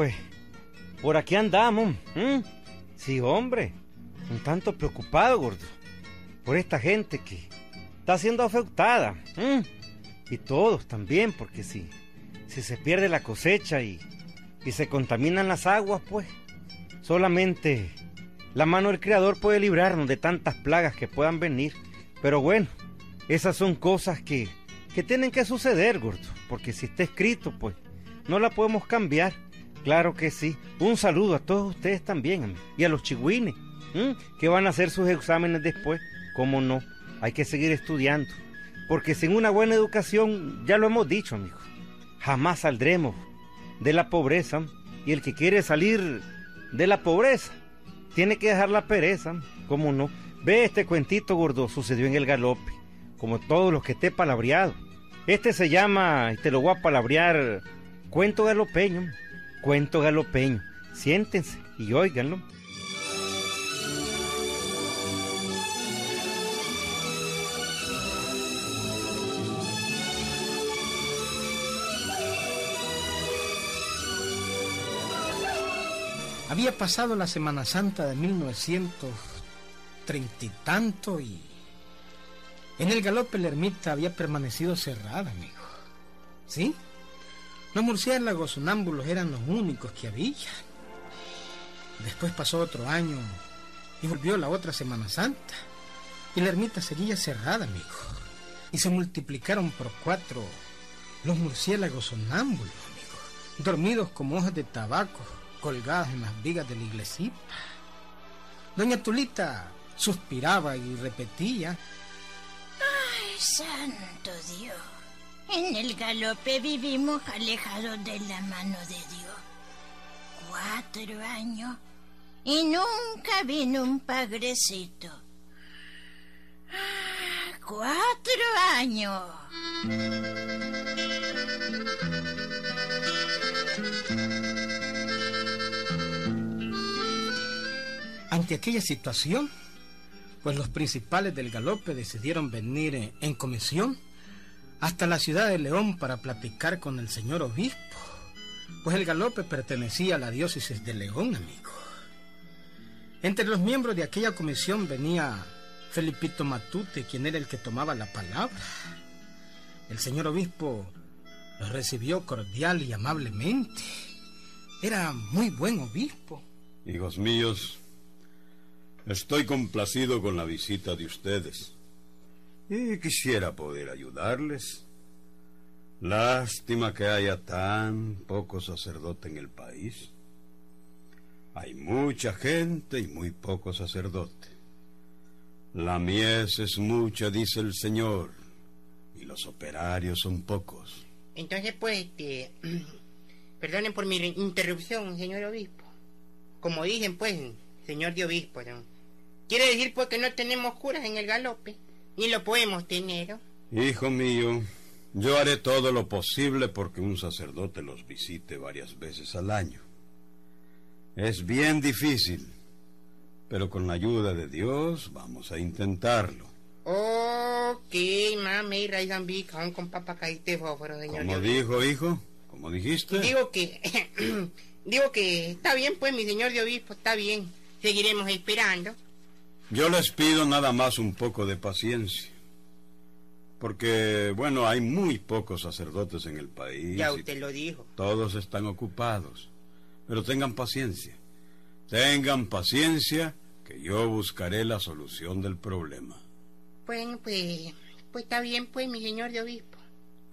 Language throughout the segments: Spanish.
Pues, por aquí andamos. Sí, hombre. Un tanto preocupado, gordo. Por esta gente que está siendo afectada. Y todos también, porque si, si se pierde la cosecha y, y se contaminan las aguas, pues solamente la mano del Creador puede librarnos de tantas plagas que puedan venir. Pero bueno, esas son cosas que, que tienen que suceder, gordo. Porque si está escrito, pues no la podemos cambiar. Claro que sí. Un saludo a todos ustedes también, y a los chigüines, que van a hacer sus exámenes después. ¿Cómo no? Hay que seguir estudiando. Porque sin una buena educación, ya lo hemos dicho, amigos, jamás saldremos de la pobreza. Y el que quiere salir de la pobreza, tiene que dejar la pereza, ¿cómo no? Ve este cuentito gordo, sucedió en el galope, como todos los que esté palabreado. Este se llama, y te lo voy a palabrear, cuento galopeño, cuento galopeño. Siéntense y óiganlo. Había pasado la Semana Santa de 1930 y tanto y en el galope la ermita había permanecido cerrada, amigo. ¿Sí? Los murciélagos sonámbulos eran los únicos que había. Después pasó otro año y volvió la otra Semana Santa y la ermita seguía cerrada, amigo. Y se multiplicaron por cuatro los murciélagos sonámbulos, amigo, dormidos como hojas de tabaco colgadas en las vigas de la iglesia. Doña Tulita suspiraba y repetía. ¡Ay, santo Dios! En el galope vivimos alejados de la mano de Dios. Cuatro años y nunca vino un pagrecito. Ah, cuatro años. Ante aquella situación, pues los principales del galope decidieron venir en comisión hasta la ciudad de León para platicar con el señor obispo, pues el galope pertenecía a la diócesis de León, amigo. Entre los miembros de aquella comisión venía Felipito Matute, quien era el que tomaba la palabra. El señor obispo lo recibió cordial y amablemente. Era muy buen obispo. Hijos míos, Estoy complacido con la visita de ustedes y quisiera poder ayudarles. Lástima que haya tan poco sacerdote en el país. Hay mucha gente y muy poco sacerdote. La mies es mucha, dice el Señor, y los operarios son pocos. Entonces, pues, este, perdonen por mi interrupción, señor obispo. Como dicen, pues, señor de obispo, quiere decir pues que no tenemos curas en el galope, ni lo podemos tener. Hijo mío, yo haré todo lo posible porque un sacerdote los visite varias veces al año. Es bien difícil, pero con la ayuda de Dios vamos a intentarlo. Ok, mami, con papá señor. ¿Cómo dijo, hijo? ¿Cómo dijiste? Digo que... digo que está bien, pues, mi señor de obispo, está bien. Seguiremos esperando. Yo les pido nada más un poco de paciencia. Porque, bueno, hay muy pocos sacerdotes en el país. Ya usted lo dijo. Todos están ocupados. Pero tengan paciencia. Tengan paciencia que yo buscaré la solución del problema. Bueno, pues, pues está bien, pues, mi señor de obispo.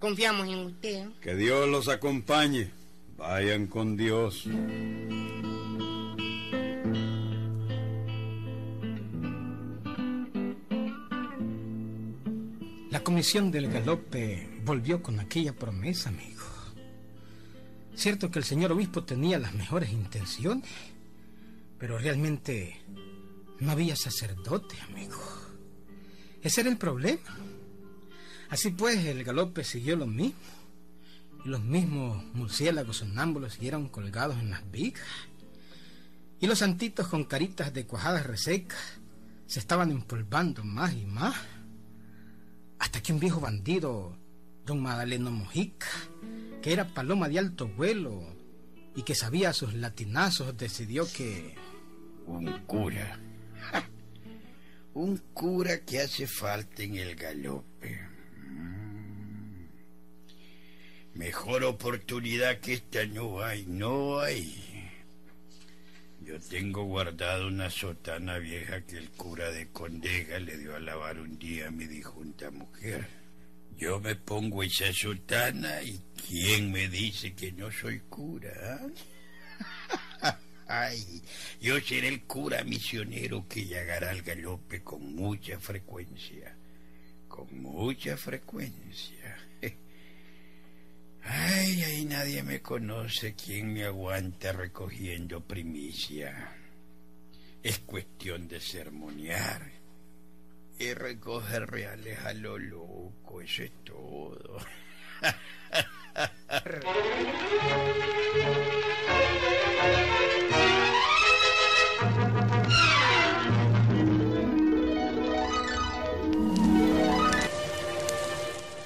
Confiamos en usted. Que Dios los acompañe. Vayan con Dios. Comisión del galope volvió con aquella promesa, amigo. Cierto que el señor obispo tenía las mejores intenciones, pero realmente no había sacerdote, amigo. Ese era el problema. Así pues, el galope siguió lo mismo. Y los mismos murciélagos sonámbulos siguieron colgados en las vigas. Y los santitos con caritas de cuajadas resecas se estaban empolvando más y más hasta que un viejo bandido, don Madaleno Mojica, que era paloma de alto vuelo y que sabía sus latinazos, decidió que... Un cura. Un cura que hace falta en el galope. Mm. Mejor oportunidad que esta no hay, no hay. Yo tengo guardado una sotana vieja que el cura de Condega le dio a lavar un día a mi dijunta mujer. Yo me pongo esa sotana y ¿quién me dice que no soy cura? Ay, yo seré el cura misionero que llegará al galope con mucha frecuencia. Con mucha frecuencia. Ay, ahí nadie me conoce quien me aguanta recogiendo primicia. Es cuestión de sermonear y recoger reales a lo loco, eso es todo.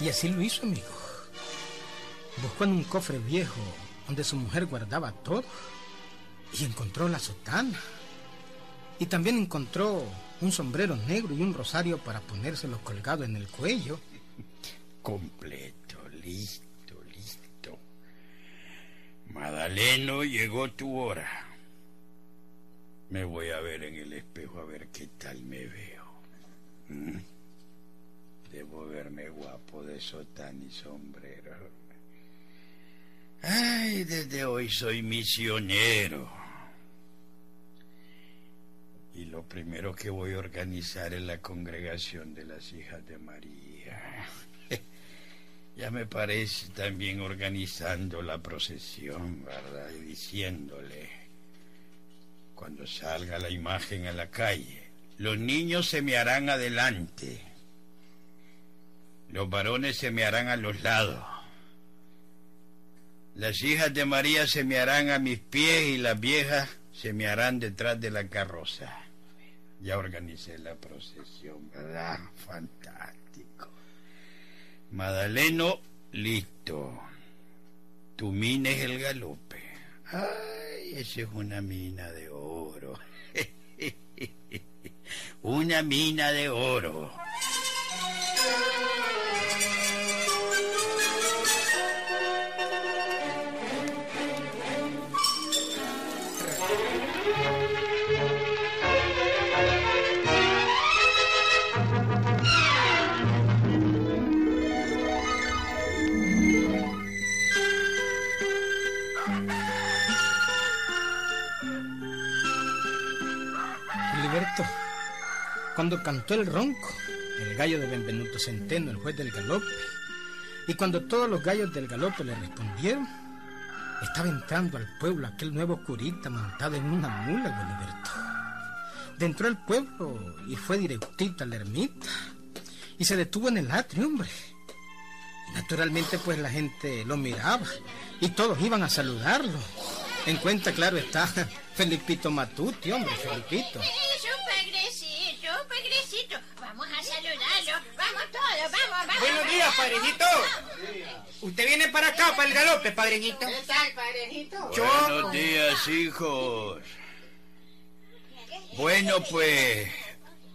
Y así lo hizo, amigo. Buscó en un cofre viejo donde su mujer guardaba todo y encontró la sotana. Y también encontró un sombrero negro y un rosario para ponérselo colgado en el cuello. Completo, listo, listo. Madaleno, llegó tu hora. Me voy a ver en el espejo a ver qué tal me veo. ¿Mm? Debo verme guapo de sotán y sombrero. Ay, desde hoy soy misionero. Y lo primero que voy a organizar es la congregación de las hijas de María. ya me parece también organizando la procesión, ¿verdad? Y diciéndole, cuando salga la imagen a la calle, los niños se me harán adelante, los varones se me harán a los lados. Las hijas de María se me harán a mis pies y las viejas se me harán detrás de la carroza. Ya organicé la procesión, ¿verdad? Fantástico. Madaleno, listo. Tu mina es el galope. Ay, esa es una mina de oro. una mina de oro. Cuando cantó el ronco, el gallo de Benvenuto Centeno, el juez del galope, y cuando todos los gallos del galope le respondieron, estaba entrando al pueblo aquel nuevo curita montado en una mula, Filiberto. Entró al pueblo y fue directito a la ermita y se detuvo en el atrio, hombre. Naturalmente, pues la gente lo miraba y todos iban a saludarlo. En cuenta, claro, está Felipito Matuti, hombre, Felipito. Vamos todos, vamos, vamos. Buenos días, padrecito. ¿Usted viene para acá, para el galope, padrecito? ¿Qué tal, padrecito? Buenos días, hijos. Bueno, pues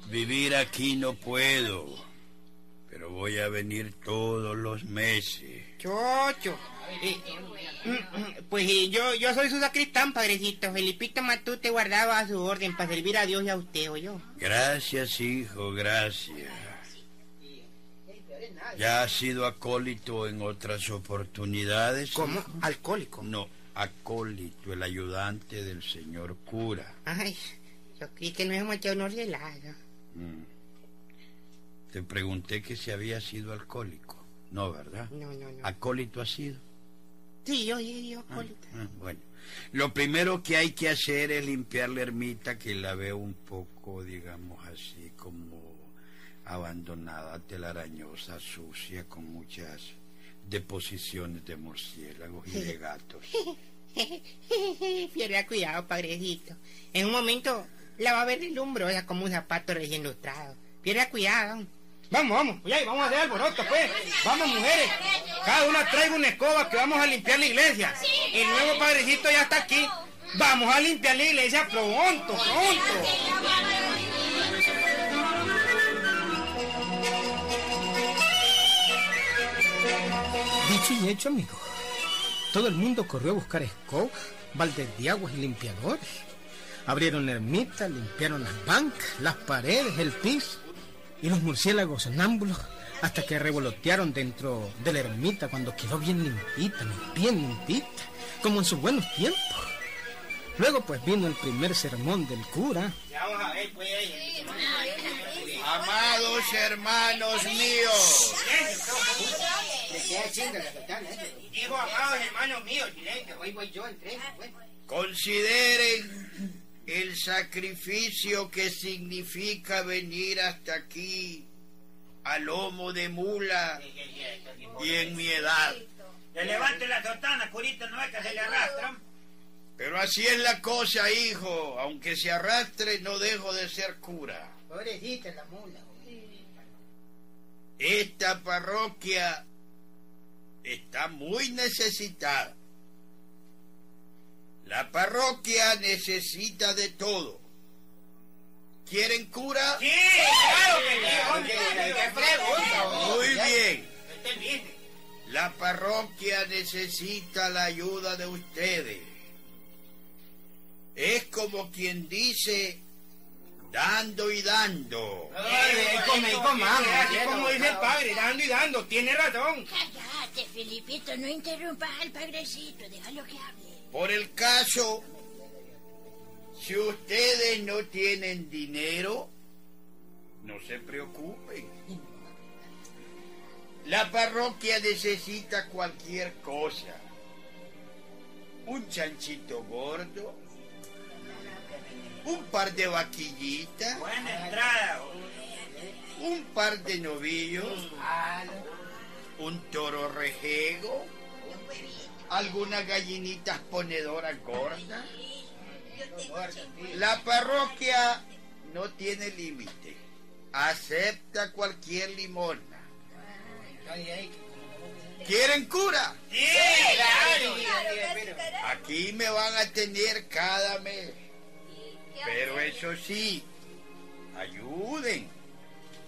vivir aquí no puedo, pero voy a venir todos los meses. Chocho. Eh, pues yo, yo soy su sacristán, padrecito. Felipito Matute guardaba a su orden para servir a Dios y a usted, o yo. Gracias, hijo, gracias. ¿Ya has sido acólito en otras oportunidades? ¿Cómo? Alcohólico. No, acólito, el ayudante del señor cura. Ay, yo creí que no hemos echado unos. Mm. Te pregunté que si había sido alcohólico. No, ¿verdad? No, no, no. ¿Acólito ha sido? Sí, yo, yo, yo, alcohólico. Ah, bueno, lo primero que hay que hacer es limpiar la ermita que la veo un poco, digamos así, como abandonada, telarañosa, sucia, con muchas deposiciones de murciélagos y de gatos. Pierda cuidado, padrecito. En un momento la va a ver deslumbrosa como un zapato recién lustrado. Pierda cuidado. Vamos, vamos, ya, vamos a hacer alboroto, pues. Vamos, mujeres. Cada una traiga una escoba que vamos a limpiar la iglesia. El nuevo padrecito ya está aquí. Vamos a limpiar la iglesia pronto, pronto. Dicho y hecho, amigo. Todo el mundo corrió a buscar escobas, baldes de aguas y limpiadores. Abrieron la ermita, limpiaron las bancas, las paredes, el piso. Y los murciélagos sonámbulos hasta que revolotearon dentro de la ermita cuando quedó bien limpita, bien limpita, como en sus buenos tiempos. Luego pues vino el primer sermón del cura. Amados hermanos míos, Digo, amados hermanos míos, silencio, hoy voy yo entre pues. consideren el sacrificio que significa venir hasta aquí a lomo de mula y en mi edad. Le levante la sotana, curita, no es que se le arrastran. Pero así es la cosa, hijo. Aunque se arrastre, no dejo de ser cura. Pobrecita la mula. Esta parroquia está muy necesitada. La parroquia necesita de todo. ¿Quieren cura? Sí, claro que sí. Muy bien. La parroquia necesita la ayuda de ustedes. Es como quien dice, dando y dando. Come y comamos, así como dice el padre, dando y dando, tiene razón. Filipito, no interrumpas al padrecito, déjalo que hable. Por el caso, si ustedes no tienen dinero, no se preocupen. La parroquia necesita cualquier cosa. Un chanchito gordo, un par de vaquillitas, Buena entrada. un par de novillos, un toro rejego, algunas gallinitas ponedoras gordas. La parroquia no tiene límite. Acepta cualquier limona. ¿Quieren cura? Sí, claro. Aquí me van a tener cada mes. Pero eso sí, ayuden.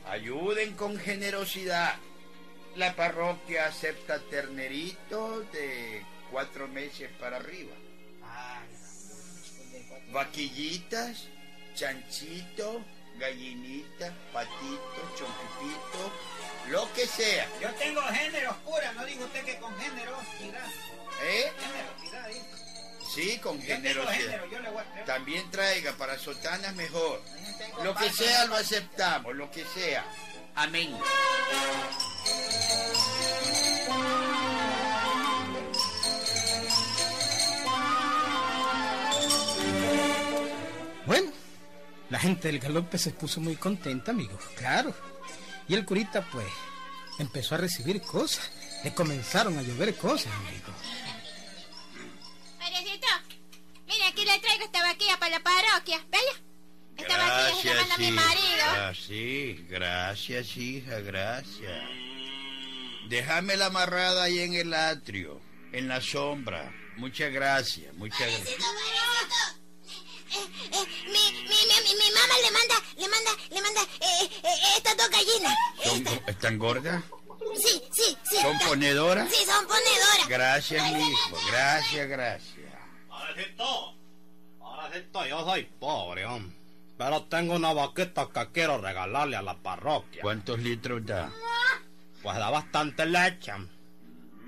Ayuden con generosidad. La parroquia acepta terneritos de cuatro meses para arriba. Vaquillitas, chanchitos, gallinitas, patitos, chompipito, lo que sea. Yo tengo géneros cura, no digo usted que con generosidad. ¿Eh? Generosidad, digo. Sí, con Yo tengo generosidad. género, yo le voy a También traiga para sotanas mejor. Lo que sea lo aceptamos, lo que sea. Amén. La gente del galope se puso muy contenta, amigos, claro. Y el curita, pues, empezó a recibir cosas. Le comenzaron a llover cosas, amigos. Padrecito, mira, aquí le traigo esta vaquilla para la parroquia. ¿Vaya? Esta vaquilla se la manda mi marido. Ah, sí, gracias, hija, gracias. Déjamela amarrada ahí en el atrio, en la sombra. Muchas gracias, muchas gracias. Eh, eh, mi, mi, mi, mi, mi mamá le manda, le manda, le manda eh, eh, estas dos gallinas. ¿Son, ¿Están gordas? Sí, sí, sí. ¿Son está- ponedoras? Sí, son ponedoras. Gracias, mi hijo, gracias, gracias. Padrecito, padrecito, yo soy pobre, hombre. Pero tengo una vaquita que quiero regalarle a la parroquia. ¿Cuántos litros da? Pues da bastante leche.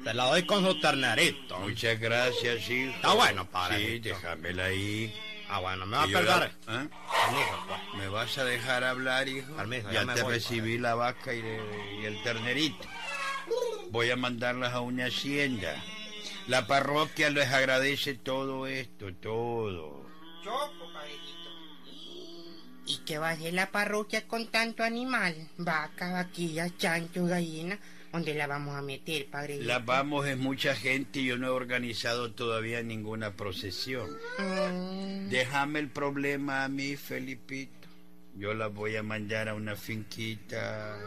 Se la doy con su ternerito. Muchas gracias, hijo. Está bueno, padre. Sí, déjamela ahí. Ah, bueno, me va a ¿Ah? Permiso, pues. ¿Me vas a dejar hablar, hijo? Permiso, ya te voy, recibí la vaca y, el ternerito. Voy a mandarlas a una hacienda. La parroquia les agradece todo esto, todo. Choco, padrecito. ¿Y qué va a hacer la parroquia con tanto animal? Vaca, vaquilla, chancho, gallina. ¿Dónde la vamos a meter, padrecito? La vamos es mucha gente y yo no he organizado todavía ninguna procesión. Mm, Déjame el problema a mí, Felipito. Yo la voy a mandar a una finquita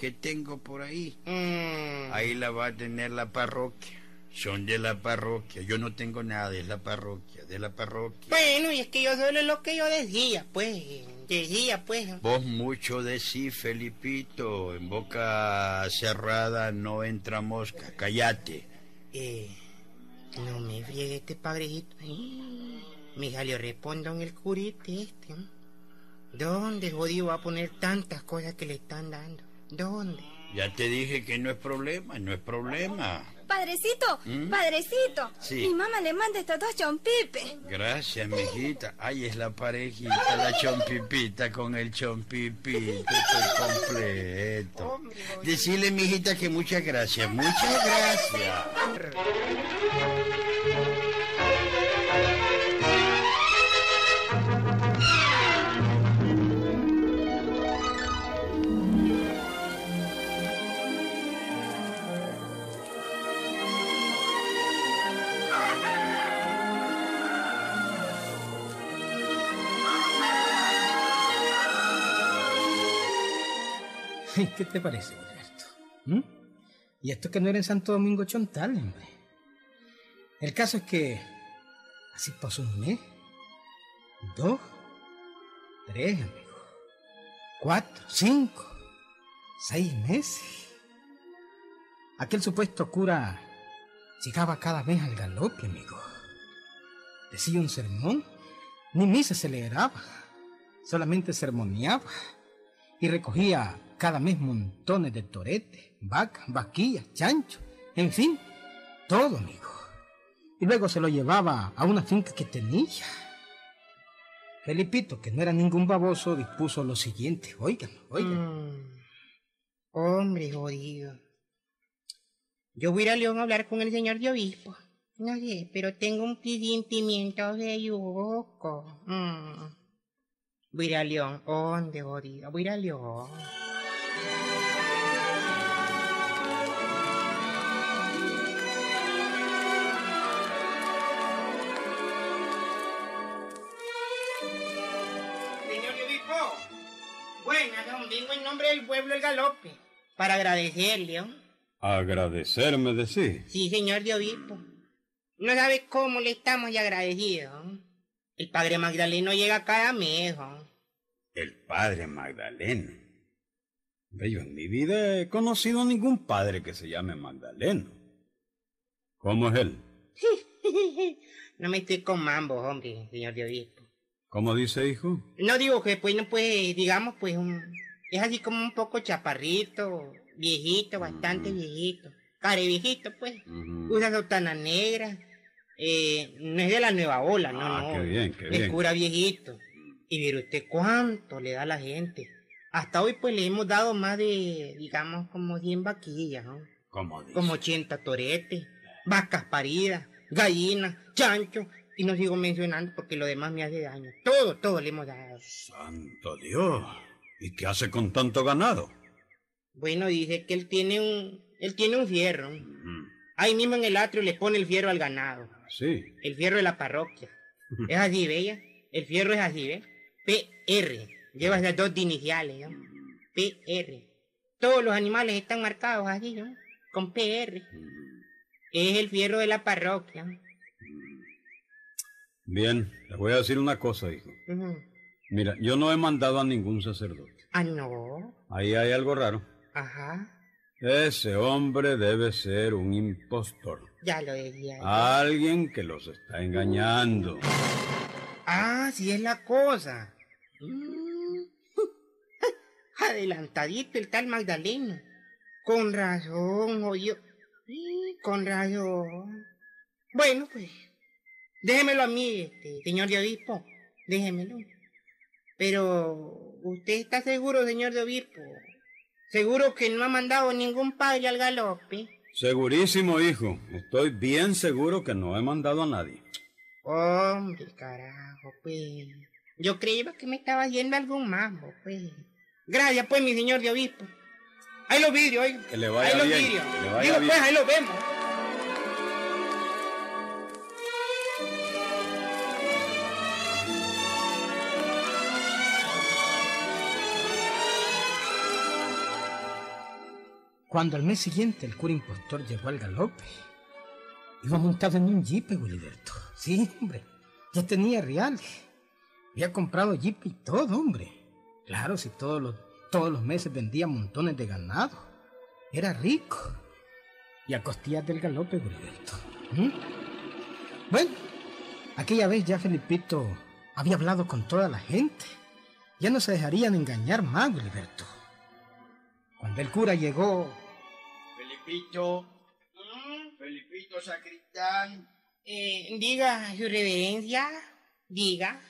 que tengo por ahí. Mm. Ahí la va a tener la parroquia. Son de la parroquia. Yo no tengo nada, es la parroquia, de la parroquia. Bueno, y es que yo solo es lo que yo decía, pues. Decía, pues. Vos mucho decís, Felipito. En boca cerrada no entra mosca. Cállate. Eh, no me friegue este padrecito. Ay, me salió respondo en el curite este. ¿eh? ¿Dónde jodido va a poner tantas cosas que le están dando? ¿Dónde? Ya te dije que no es problema, no es problema. Padrecito, ¿Mm? padrecito. Sí. Mi mamá le manda estos dos chompipes. Gracias, mijita. Ay, es la parejita, la chompipita con el chompipito. Estoy completo. Decirle, mijita, que muchas gracias, muchas gracias. ¿Qué te parece, Gilberto? ¿Mm? Y esto que no era en Santo Domingo Chontal, hombre. El caso es que así pasó un mes, dos, tres, amigo, cuatro, cinco, seis meses. Aquel supuesto cura llegaba cada vez al galope, amigo. Decía un sermón, ni misa celebraba, solamente sermoneaba y recogía cada mes montones de toretes, vacas, vaquillas, chanchos, en fin, todo, amigo. Y luego se lo llevaba a una finca que tenía. Felipito, que no era ningún baboso, dispuso lo siguiente. Oigan, oigan. Mm. Hombre, jodido. Yo voy a ir a León a hablar con el señor de obispo. No sé, pero tengo un presentimiento de yuco. Mm. Voy a ir a León. ¿Dónde, jodido? Voy a ir a León. Señor de obispo. Buenas, don. Vengo en nombre del pueblo El Galope. Para agradecerle, ¿no? Agradecerme de sí. Sí, señor de obispo. No sabe cómo le estamos ya agradecidos. El padre Magdaleno llega cada mes. ¿no? El padre Magdaleno. Yo en mi vida he conocido a ningún padre que se llame Magdaleno. ¿Cómo es él? No me estoy con mambo, hombre, señor de obispo. ¿Cómo dice, hijo? No digo que pues no puede, digamos, pues un, es así como un poco chaparrito, viejito, bastante viejito. Care viejito, pues. Ujú. Usa sotana negra. Eh, no es de la nueva ola, no, Ah, no. qué bien, qué Es bien. cura viejito. Y mire usted cuánto le da a la gente. Hasta hoy pues le hemos dado más de, digamos, como 100 vaquillas, ¿no? ¿Cómo dice? Como 80 toretes, vacas paridas, gallinas, chanchos. Y no sigo mencionando porque lo demás me hace daño. Todo, todo le hemos dado. Santo Dios. ¿Y qué hace con tanto ganado? Bueno, dice que él tiene un, él tiene un fierro. Ahí mismo en el atrio le pone el fierro al ganado. Sí. El fierro de la parroquia. Es así, ¿veis? El fierro es así, ¿ves? PR. Lleva esas dos iniciales, ¿no? PR. Todos los animales están marcados así, ¿no? Con PR. Es el fierro de la parroquia. ¿no? Bien, le voy a decir una cosa, hijo. Mira, yo no he mandado a ningún sacerdote. Ah, no. Ahí hay algo raro. Ajá. Ese hombre debe ser un impostor. Ya lo decía. Alguien que los está engañando. Ah, sí es la cosa. Mm. Adelantadito el tal Magdaleno. Con razón, oye. Con razón. Bueno, pues. Déjemelo a mí, este, señor de obispo. Déjemelo. Pero, ¿usted está seguro, señor de obispo? ¿Seguro que no ha mandado ningún padre al galope? Segurísimo, hijo. Estoy bien seguro que no he mandado a nadie. Hombre, carajo, pues. Yo creía que me estaba haciendo algún mambo, pues. Gracias, pues, mi señor de obispo. Ahí los vidrios, oiga. Que le vaya ahí los bien, vidrios. que le vaya Digo, bien. pues, ahí los vemos. Cuando al mes siguiente el cura impostor llegó al galope, iba montado en un jeep, Wiliberto. Sí, hombre, ya tenía reales. Había comprado jeep y todo, hombre. Claro, si todos los, todos los meses vendía montones de ganado. Era rico. Y a costillas del galope, Wiliberto. ¿Mm? Bueno, aquella vez ya Felipito había hablado con toda la gente. Ya no se dejarían engañar más, Wiliberto. Cuando el cura llegó, Felipito. Felipito Sacristán. Eh, diga, su reverencia, diga.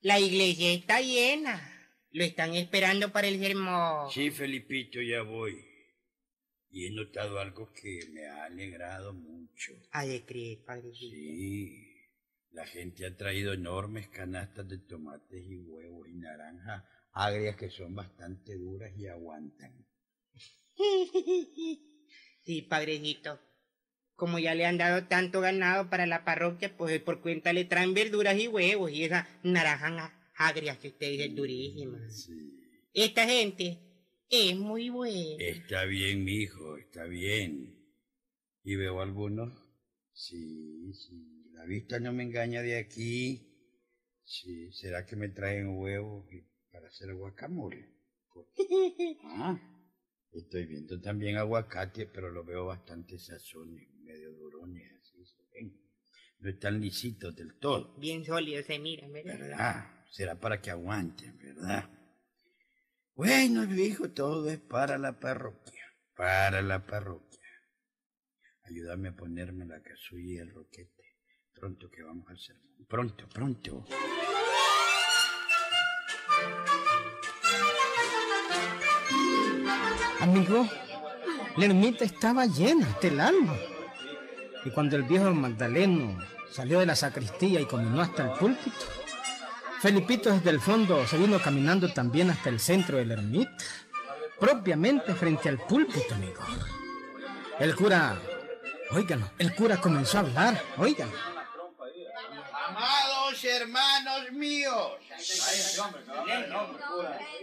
La iglesia está llena. Lo están esperando para el sermón. Sí, Felipito, ya voy. Y he notado algo que me ha alegrado mucho. ¿A de creer, padrecito? Sí. La gente ha traído enormes canastas de tomates y huevos y naranjas agrias que son bastante duras y aguantan. Sí, padrecito. Como ya le han dado tanto ganado para la parroquia, pues por cuenta le traen verduras y huevos y esas naranjas agrias que usted dice durísimas. Sí. Esta gente es muy buena. Está bien, mijo, está bien. ¿Y veo algunos? Sí, sí. La vista no me engaña de aquí. Sí, ¿será que me traen huevos para hacer guacamole? Ah, estoy viendo también aguacate, pero lo veo bastante sazones, medio durones, así se ven. No están lisitos del todo. Bien sólidos se miran, ¿verdad? ¿Verdad? Será para que aguanten, ¿verdad? Bueno, hijo, todo es para la parroquia. Para la parroquia. Ayúdame a ponerme la casulla y el roquete. Pronto que vamos al sermón. Pronto, pronto. amigo, la ermita estaba llena hasta el alma. Y cuando el viejo Magdaleno salió de la sacristía y caminó hasta el púlpito, Felipito desde el fondo se vino caminando también hasta el centro de la ermita, propiamente frente al púlpito, amigo. El cura, óiganlo, el cura comenzó a hablar, óiganlo. Amados hermanos míos,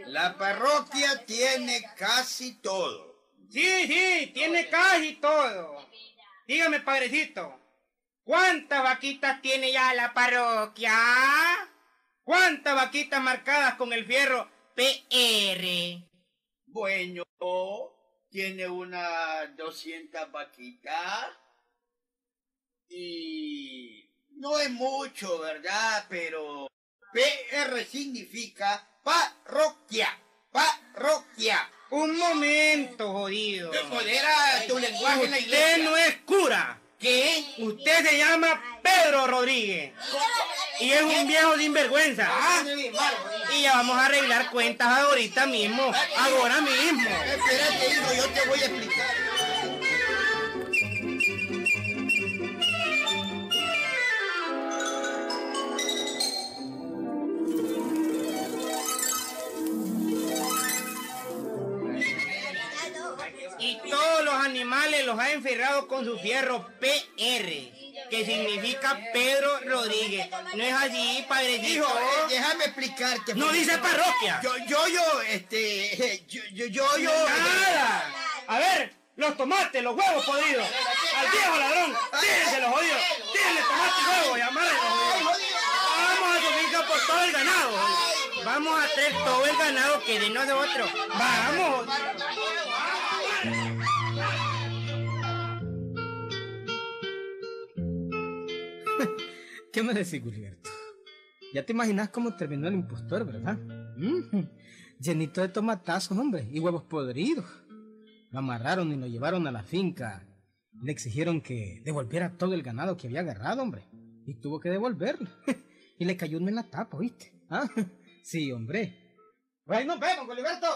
la parroquia tiene casi todo. Sí, sí, tiene casi todo. Dígame, padrecito, ¿cuántas vaquitas tiene ya la parroquia? ¿Cuántas vaquitas marcadas con el fierro PR? Bueno, tiene unas 200 vaquitas y no es mucho, ¿verdad? Pero PR significa parroquia, parroquia. Un momento, jodido. Modera tu lenguaje en la Usted iglesia. no es cura. ¿Qué? Usted se llama Pedro Rodríguez. Y es un viejo sinvergüenza. ¿ah? Y ya vamos a arreglar cuentas ahorita mismo. Ahora mismo. Espérate, hijo, yo te voy a explicar. Y todos los animales los ha enferrado con su fierro PR, que significa Pedro Rodríguez. ¿No es así, padrecito? Hijo, eh, déjame explicarte. No dice parroquia. Yo, yo, yo, este, yo, yo, yo, yo. ¡Nada! A ver, los tomates, los huevos podridos. Al viejo ladrón, tírense los jodidos. Tírenle tomate y huevo y amárrenlo, jodidos. Vamos a finca por todo el ganado. jodido. Vamos a traer todo el ganado que de nosotros. Vamos. Me decís, Gilberto? Ya te imaginas cómo terminó el impostor, ¿verdad? Mm, Llenito de tomatazos, hombre, y huevos podridos. Lo amarraron y lo llevaron a la finca. Le exigieron que devolviera todo el ganado que había agarrado, hombre. Y tuvo que devolverlo. y le cayó uno en la tapa, ¿viste? ¿Ah? Sí, hombre. Pues ahí nos vemos, Gilberto.